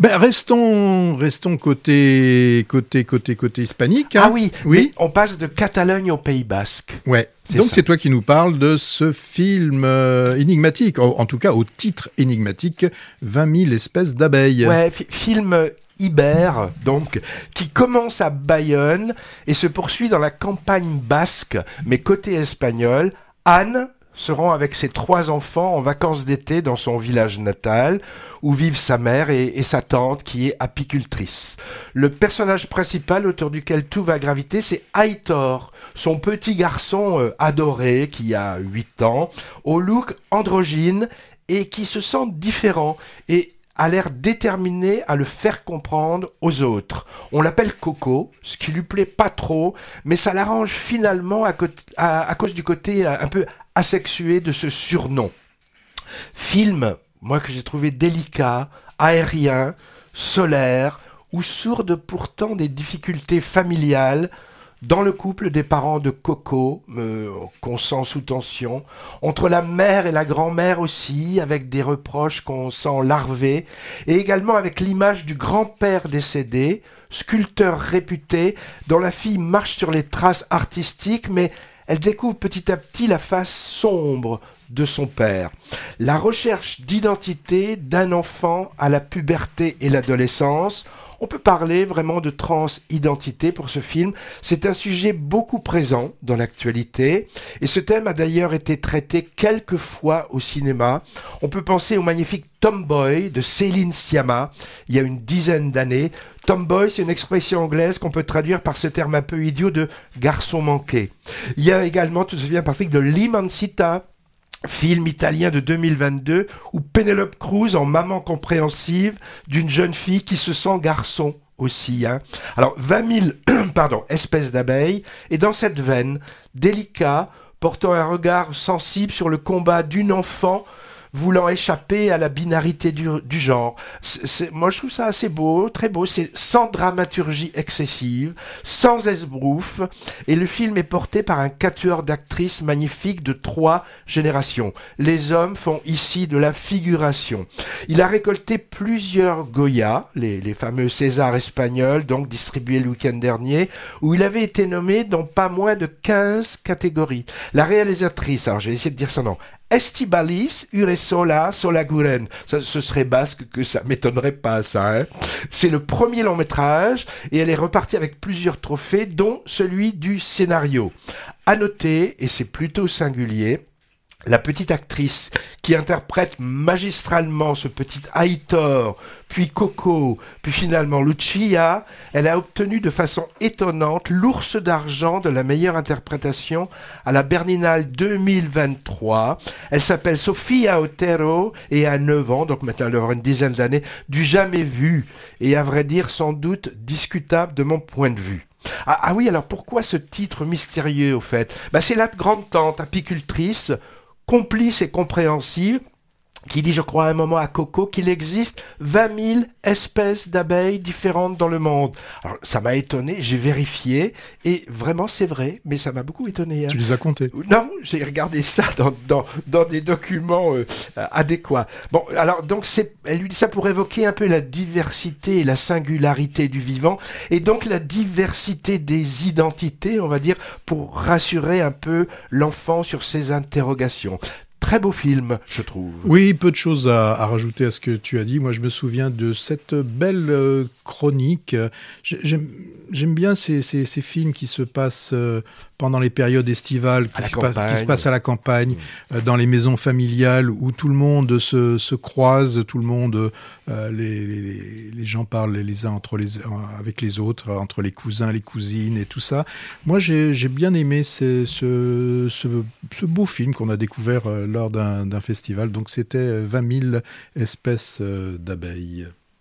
Ben, restons, restons côté, côté, côté, côté hispanique. hein. Ah oui, oui. on passe de Catalogne au Pays Basque. Ouais. Donc c'est toi qui nous parles de ce film euh, énigmatique, en, en tout cas au titre énigmatique, 20 000 espèces d'abeilles. Ouais, fi- film Iber, donc, qui commence à Bayonne et se poursuit dans la campagne basque, mais côté espagnol. Anne se rend avec ses trois enfants en vacances d'été dans son village natal, où vivent sa mère et, sa tante qui est apicultrice. Le personnage principal autour duquel tout va graviter, c'est Aitor, son petit garçon euh, adoré qui a 8 ans, au look androgyne et qui se sent différent et a l'air déterminé à le faire comprendre aux autres. On l'appelle Coco, ce qui lui plaît pas trop, mais ça l'arrange finalement à, cause du côté euh, un peu asexué de ce surnom. Film, moi que j'ai trouvé délicat, aérien, solaire, ou sourde pourtant des difficultés familiales dans le couple des parents de Coco, euh, qu'on sent sous tension, entre la mère et la grand-mère aussi, avec des reproches qu'on sent larvés, et également avec l'image du grand-père décédé, sculpteur réputé, dont la fille marche sur les traces artistiques, mais elle découvre petit à petit la face sombre de son père. La recherche d'identité d'un enfant à la puberté et l'adolescence, on peut parler vraiment de transidentité pour ce film. C'est un sujet beaucoup présent dans l'actualité et ce thème a d'ailleurs été traité quelques fois au cinéma. On peut penser au magnifique Tomboy de Céline Sciamma il y a une dizaine d'années. Tomboy, c'est une expression anglaise qu'on peut traduire par ce terme un peu idiot de garçon manqué. Il y a également, tu te souviens, Patrick, de L'Imancita, film italien de 2022 où Penelope Cruz en maman compréhensive d'une jeune fille qui se sent garçon aussi. Hein. Alors 20 000 pardon, espèces d'abeilles et dans cette veine, délicat, portant un regard sensible sur le combat d'une enfant voulant échapper à la binarité du, du genre. C'est- moi, je trouve ça assez beau, très beau. C'est sans dramaturgie excessive, sans esbrouf, et le film est porté par un quatuor d'actrices magnifiques de trois générations. Les hommes font ici de la figuration. Il a récolté plusieurs Goya, les, les fameux Césars espagnols, donc distribués le week-end dernier, où il avait été nommé dans pas moins de 15 catégories. La réalisatrice, alors je vais essayer de dire son nom, Estibalis Uresola Solaguren. Ça, ce serait basque que ça m'étonnerait pas, ça. Hein C'est le premier long métrage et elle est repartie avec plusieurs trophées, dont celui du scénario. À noter, et c'est plutôt singulier, la petite actrice qui interprète magistralement ce petit Aitor, puis Coco, puis finalement Lucia, elle a obtenu de façon étonnante l'ours d'argent de la meilleure interprétation à la Berlinale 2023. Elle s'appelle Sofia Otero et a 9 ans, donc maintenant elle aura une dizaine d'années, du jamais vu et à vrai dire sans doute discutable de mon point de vue. Ah, ah oui, alors pourquoi ce titre mystérieux au fait? Bah, C'est la grande tante apicultrice, complice et compréhensive, qui dit, je crois, à un moment à Coco qu'il existe 20 000 espèces d'abeilles différentes dans le monde. Alors, ça m'a étonné, j'ai vérifié, et vraiment, c'est vrai, mais ça m'a beaucoup étonné. hein. Tu les as comptés? Non, j'ai regardé ça dans, dans, dans des documents euh, adéquats. Bon, alors donc c'est, elle lui dit ça pour évoquer un peu la diversité et la singularité du vivant, et donc la diversité des identités, on va dire, pour rassurer un peu l'enfant sur ses interrogations. Très beau film, je trouve. Oui, peu de choses à, à rajouter à ce que tu as dit. Moi, je me souviens de cette belle euh, chronique. J'ai- J'aime bien ces, ces, ces films qui se passent euh, pendant les périodes estivales, qui, se, pa- campagne. qui se passent à la campagne, euh, dans les maisons familiales, où tout le monde se, se croise, tout le monde, les, les, les gens parlent les uns entre les, avec les autres, entre les cousins, les cousines et tout ça. Moi, j'ai bien aimé ce, ce, ce, ce beau film qu'on a découvert euh, lors d'un festival. Donc, c'était euh, 20 000 espèces euh, d'abeilles.